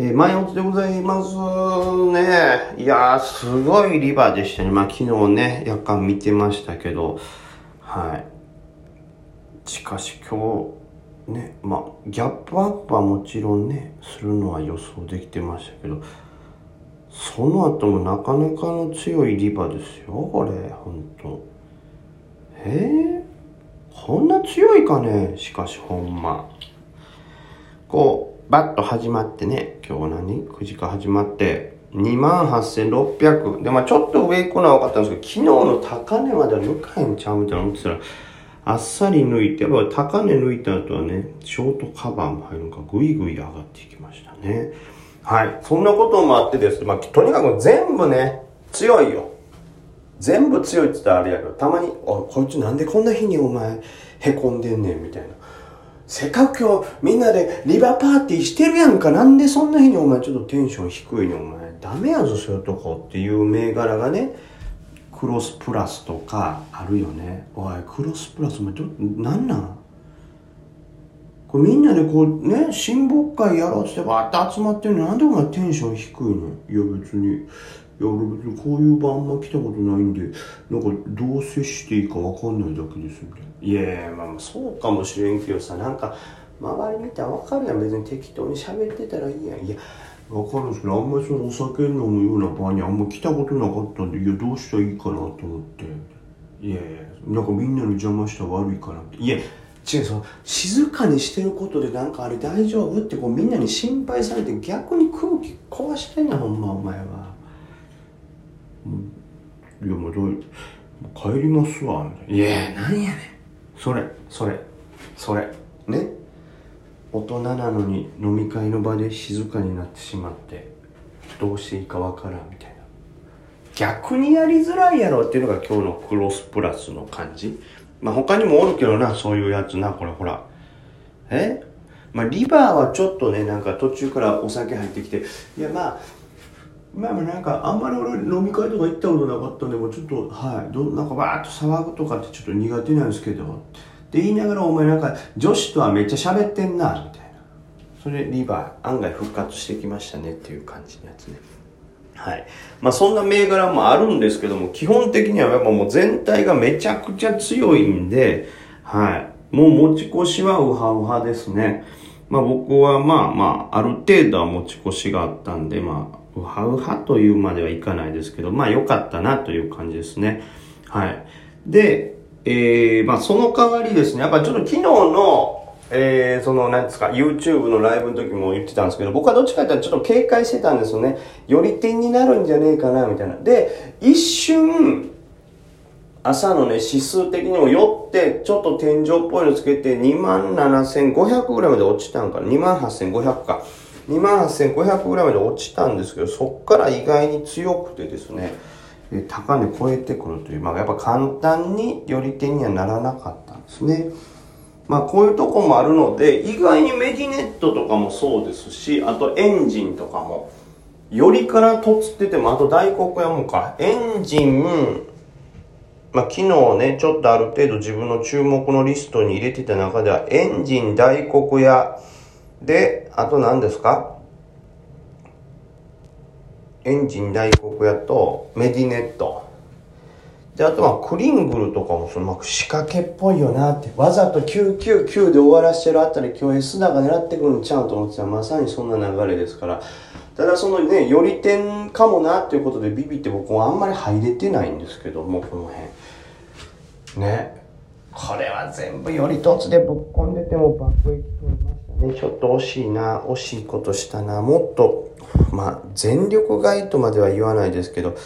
えー、前おつでございますね。いやー、すごいリバーでしたね。まあ昨日ね、夜間見てましたけど、はい。しかし今日、ね、まあギャップアップはもちろんね、するのは予想できてましたけど、その後もなかなかの強いリバーですよ、これ、ほんと。えー、こんな強いかね、しかしほんま。こう、バッと始まってね、今日何 ?9 時から始まって、28,600。で、まあちょっと上行くのは分かったんですけど、昨日の高値までは抜かへんちゃうみたいな思ってたら、あっさり抜いて、やっぱ高値抜いた後はね、ショートカバーも入るのか、ぐいぐい上がっていきましたね。はい。そんなこともあってですね、まあとにかく全部ね、強いよ。全部強いって言ったらあれやけど、たまに、あ、こいつなんでこんな日にお前、へこんでんねん、みたいな。せっかく今日みんなでリバーパーティーしてるやんか。なんでそんな日にお前ちょっとテンション低いのお前。ダメやぞ、そういうとこっていう銘柄がね、クロスプラスとかあるよね。おい、クロスプラスもど、なんなん？これみんなでこうね、親睦会やろうってバーって集まってるのになんでお前テンション低いのいや別に。いや俺別にこういう場あんま来たことないんでなんかどう接していいか分かんないだけですみたいないやいやまあそうかもしれんけどさなんか周り見たら分かるやん別に適当に喋ってたらいいやん。いや分かるんですけどあんまりそのお酒飲むような場にあんま来たことなかったんでいやどうしたらいいかなと思って。いやいやなんかみんなの邪魔したら悪いかなって。いや違うその静かにしてることでなんかあれ大丈夫ってこうみんなに心配されて逆に空気壊してんなほんまお前は。いやもうどう帰りますわいやなんやねん。それそれそれ。ね？大人なのに飲み会の場で静かになってしまってどうしていいかわからんみたいな。逆にやりづらいやろっていうのが今日のクロスプラスの感じ。まあ他にもおるけどなそういうやつなこれほら。え？まあリバーはちょっとねなんか途中からお酒入ってきていやまあまあまあなんかあんまり俺飲み会とか行ったことなかったんでもうちょっとはいどなんかわーっと騒ぐとかってちょっと苦手なんですけどって言いながらお前なんか女子とはめっちゃ喋ってんなみたいなそれリバー案外復活してきましたねっていう感じのやつね。はい。まあそんな銘柄もあるんですけども基本的にはやっぱもう全体がめちゃくちゃ強いんではい。もう持ち越しはウハウハですね。まあ僕はまあまあある程度は持ち越しがあったんでまあウハウハというまではいかないですけど、まあ良かったなという感じですね。はい。で、えー、まあその代わりですね、やっぱちょっと昨日の、えー、その、なんですか、YouTube のライブの時も言ってたんですけど、僕はどっちかというとちょっと警戒してたんですよね。より点になるんじゃねえかな、みたいな。で、一瞬、朝のね、指数的にも寄って、ちょっと天井っぽいのつけて、27,500ぐらいまで落ちたんかな。28,500か。2万8500ぐらいまで落ちたんですけど、そこから意外に強くてですね、高値超えてくるという、まあやっぱ簡単に寄り手にはならなかったんですね。まあこういうとこもあるので、意外にメディネットとかもそうですし、あとエンジンとかも、よりからとつってても、あと大黒屋もか、エンジン、まあ昨日ね、ちょっとある程度自分の注目のリストに入れてた中では、エンジン、大黒屋、で、あと何ですか？エンジン大黒屋とメディネット。で、あとはクリングルとかもその仕掛けっぽいよなって。わざと999で終わらしてるあたり今日 S 高狙ってくるんちゃうと思ってたらまさにそんな流れですから。ただそのね、より点かもなっていうことでビビって僕はあんまり入れてないんですけども、この辺。ね。これは全部より一つでぶっ込んでても爆撃取れます。ね、ちょっと惜しいな、惜しいことしたな、もっと、まあ、全力買いとまでは言わないですけど、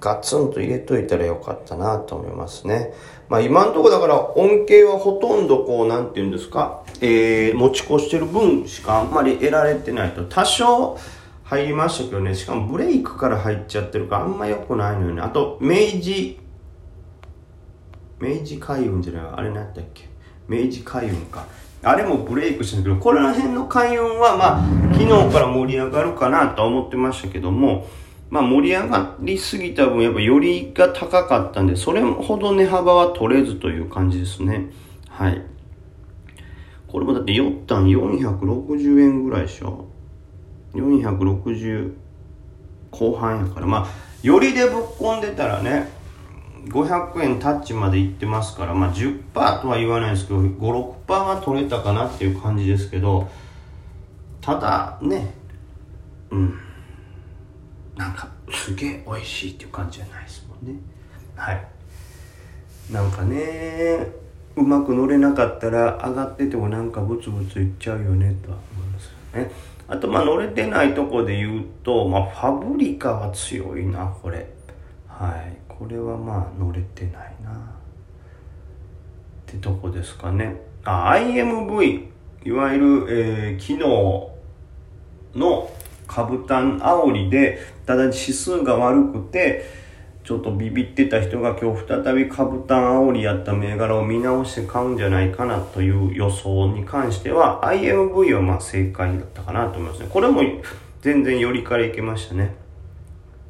ガツンと入れといたらよかったなと思いますね。まあ今のとこだから恩恵はほとんどこう、なんて言うんですか、えー、持ち越してる分しかあんまり得られてないと、多少入りましたけどね、しかもブレイクから入っちゃってるからあんま良くないのよね。あと、明治、明治海運じゃないあれ何やったっけ？明治海運か。あれもブレイクしたんだけど、これら辺の開運は、まあ、昨日から盛り上がるかなとは思ってましたけども、まあ、盛り上がりすぎた分、やっぱよりが高かったんで、それほど値幅は取れずという感じですね。はい。これもだって、ヨッタン460円ぐらいでしょ？460後半やからまあよりでぶっ込んでたらね500円タッチまでいってますからまあ10%とは言わないですけど56%は取れたかなっていう感じですけどただねうん。なんかすげえ美味しいっていう感じじゃないですもんね。はい。なんかねうまく乗れなかったら上がっててもなんかブツブツいっちゃうよねとは思いますよね。あとまあ乗れてないとこで言うと、まあ、ファブリカは強いなこれ。はい。これはまあ乗れてないな。ってとこですかね。あ IMV いわゆる、えー、機能の株単煽りでただ指数が悪くてちょっとビビってた人が今日再び株単煽りやった銘柄を見直して買うんじゃないかなという予想に関しては IMV はまあ正解だったかなと思いますね。これも全然寄りからいけましたね。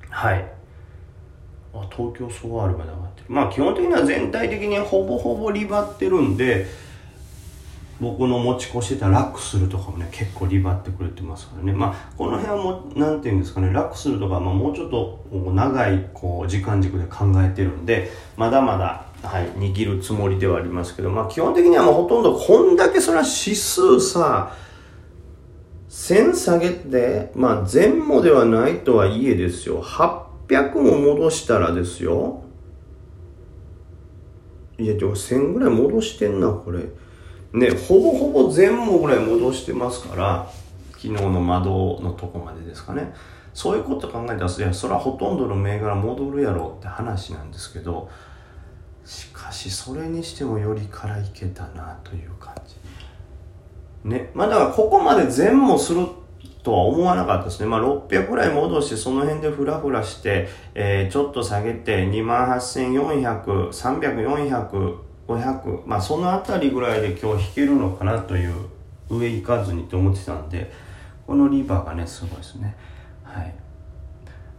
はい。あ東京ソワールまで上がってる。まあ基本的には全体的にほぼほぼリバってるんで僕の持ち越してたラックするとかもね結構リバってくれてますからね。まあこの辺はもう何て言うんですかねラックするとか、まあ、もうちょっと長いこう時間軸で考えてるんでまだまだはい握るつもりではありますけどまあ基本的にはもうほとんどこんだけそれは指数さ1000下げてまあ前後ではないとはいえですよ。800も戻したらですよいやでも1000ぐらい戻してんなこれね、ほぼほぼ全部ぐらい戻してますから、昨日の窓のとこまでですかね。そういうこと考えたら、いや、それはほとんどの銘柄戻るやろって話なんですけど、しかし、それにしてもよりからいけたなという感じ。ね。まあだからここまで全部するっとは思わなかったですね。まあ600ぐらい戻して、その辺でフラフラして、えー、ちょっと下げて、28,400、300、400、500まあその辺りぐらいで今日引けるのかなという上行かずにと思ってたんでこのリバーがねすごいですねはい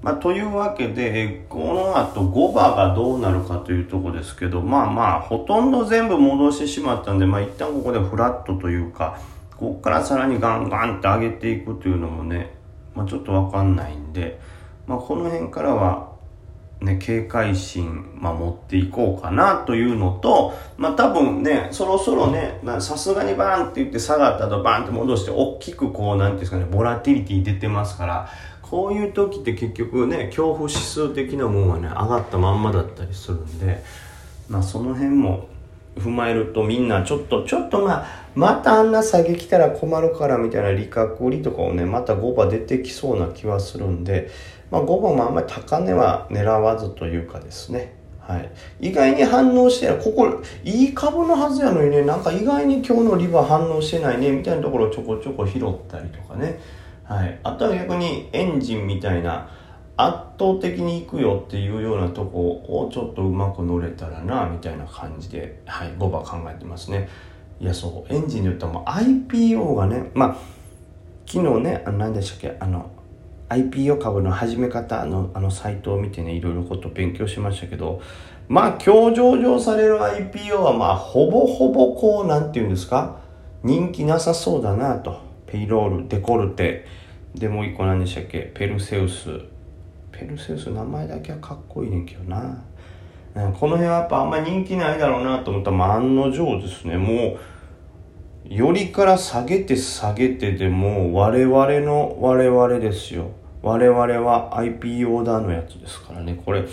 まあ、というわけで、この後5番がどうなるかというとこですけど、まあまあ、ほとんど全部戻してしまったんで、まあ一旦ここでフラットというか、ここからさらにガンガンって上げていくというのもね、まあちょっとわかんないんで、まあこの辺からは、ね、警戒心、まあ、持っていこうかなというのと、まあ、多分ね、そろそろね、さすがにバーンって言って下がったとバーンって戻して、大きくこう、なんていうんですかね、ボラティリティ出てますから、こういう時って結局ね、恐怖指数的なもんはね、上がったまんまだったりするんで、まあ、その辺も踏まえるとみんなちょっと、ちょっとまあ、またあんな下げ来たら困るからみたいな利確売りとかをね、また5番出てきそうな気はするんで、まあ、5番もあんまり高値は狙わずというかですね。はい。意外に反応してない。ここ、いい株のはずやのにね、なんか意外に今日のリバー反応してないね、みたいなところをちょこちょこ拾ったりとかね。はい。あとは逆にエンジンみたいな、圧倒的にいくよっていうようなとこをちょっとうまく乗れたらな、みたいな感じで、はい、5番考えてますね。いや、そう、エンジンで言ったらもう IPO がね、まあ、昨日ね、何でしたっけ、あの、IPO 株の始め方のあのサイトを見てねいろいろこと勉強しましたけどまあ今日上場される IPO はまあほぼほぼこうなんて言うんですか人気なさそうだなと。ペイロールデコルテ。でもう一個何でしたっけペルセウス。ペルセウス名前だけはかっこいいねんけどなこの辺はやっぱあんま人気ないだろうなと思ったら、案の定ですねもうよりから下げて下げてでも我々の我々ですよ我々は IP オーダーのやつですからね、これ、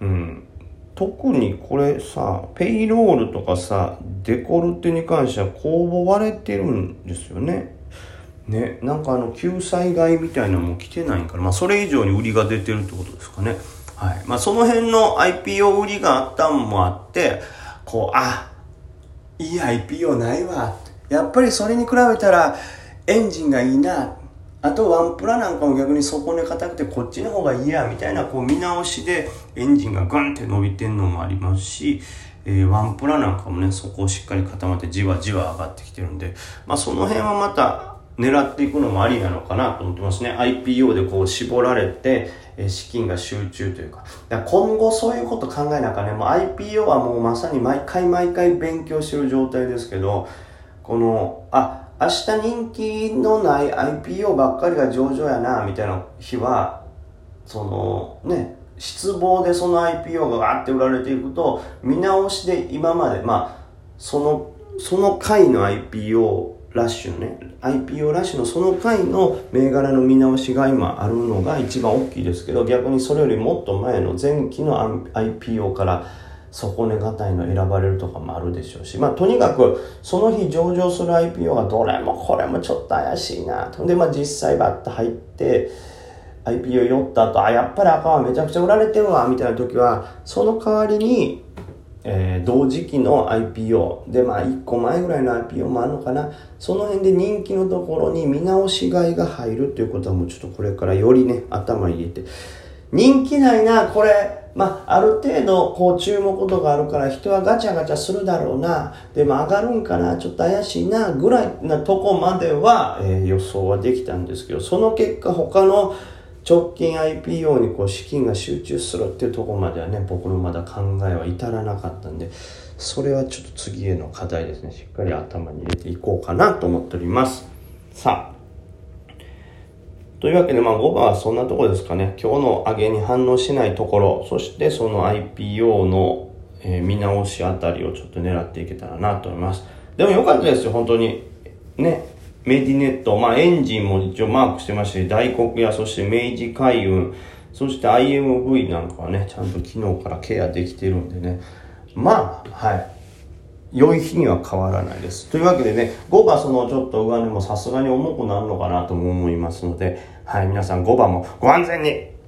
うん。特にこれさ、ペイロールとかさ、デコルテに関しては公募割れてるんですよね。ね、なんかあの、救済買いみたいなのも来てないから、まあそれ以上に売りが出てるってことですかね。はい。まあその辺の IPO 売りがあったんもあって、こう、あ、いい IPO ないわ。やっぱりそれに比べたらエンジンがいいな。あとワンプラなんかも逆に底根硬くてこっちの方がいいやみたいなこう見直しでエンジンがグンって伸びてんのもありますし、えー、ワンプラなんかもねそこをしっかり固まってじわじわ上がってきてるんで、まあ、その辺はまた狙っていくのもありなのかなと思ってますね。IPO でこう絞られて、え資金が集中というか。か今後そういうこと考えながらね。もう IPO はもうまさに毎回毎回勉強してる状態ですけどこのあ明日人気のない IPO ばっかりが上場やな、みたいな日は、その、ね、失望でその IPO がガーって売られていくと、見直しで今まで、まあ、その、その回の IPO ラッシュね、IPO ラッシュのその回の銘柄の見直しが今あるのが一番大きいですけど、逆にそれよりもっと前の前期の IPO から底値堅いの選ばれるとかもあるでしょうし、まあとにかくその日上場する IPO がどれもこれもちょっと怪しいなと。で、まあ実際バッと入って、IPO 寄った後、あ、やっぱり赤はめちゃくちゃ売られてるわ、みたいな時は、その代わりに、えー、同時期の IPO でまあ1個前ぐらいの IPO もあるのかな。その辺で人気のところに見直し買いが入るっていうことはもうちょっとこれからよりね頭入れて。人気ないなこれ。まあある程度こう注目度があるから人はガチャガチャするだろうな。でも上がるんかなちょっと怪しいなぐらいなとこまでは、えー、予想はできたんですけどその結果他の直近 IPO にこう資金が集中するっていうとこまではね僕のまだ考えは至らなかったんでそれはちょっと次への課題ですねしっかり頭に入れていこうかなと思っておりますさあというわけで、まあ、5番はそんなところですかね。今日の上げに反応しないところ、そしてその IPO の、え、見直しあたりをちょっと狙っていけたらなと思います。でもよかったですよ、本当に。ね。メディネット、まあエンジンも一応マークしてまして、大黒屋、そして明治海運、そして IMV なんかはね、ちゃんと昨日からケアできてるんでね。まあ、はい。良い日には変わらないです。というわけでね、5番そのちょっと上値もさすがに重くなるのかなとも思いますので、はい、皆さん5番もご安全に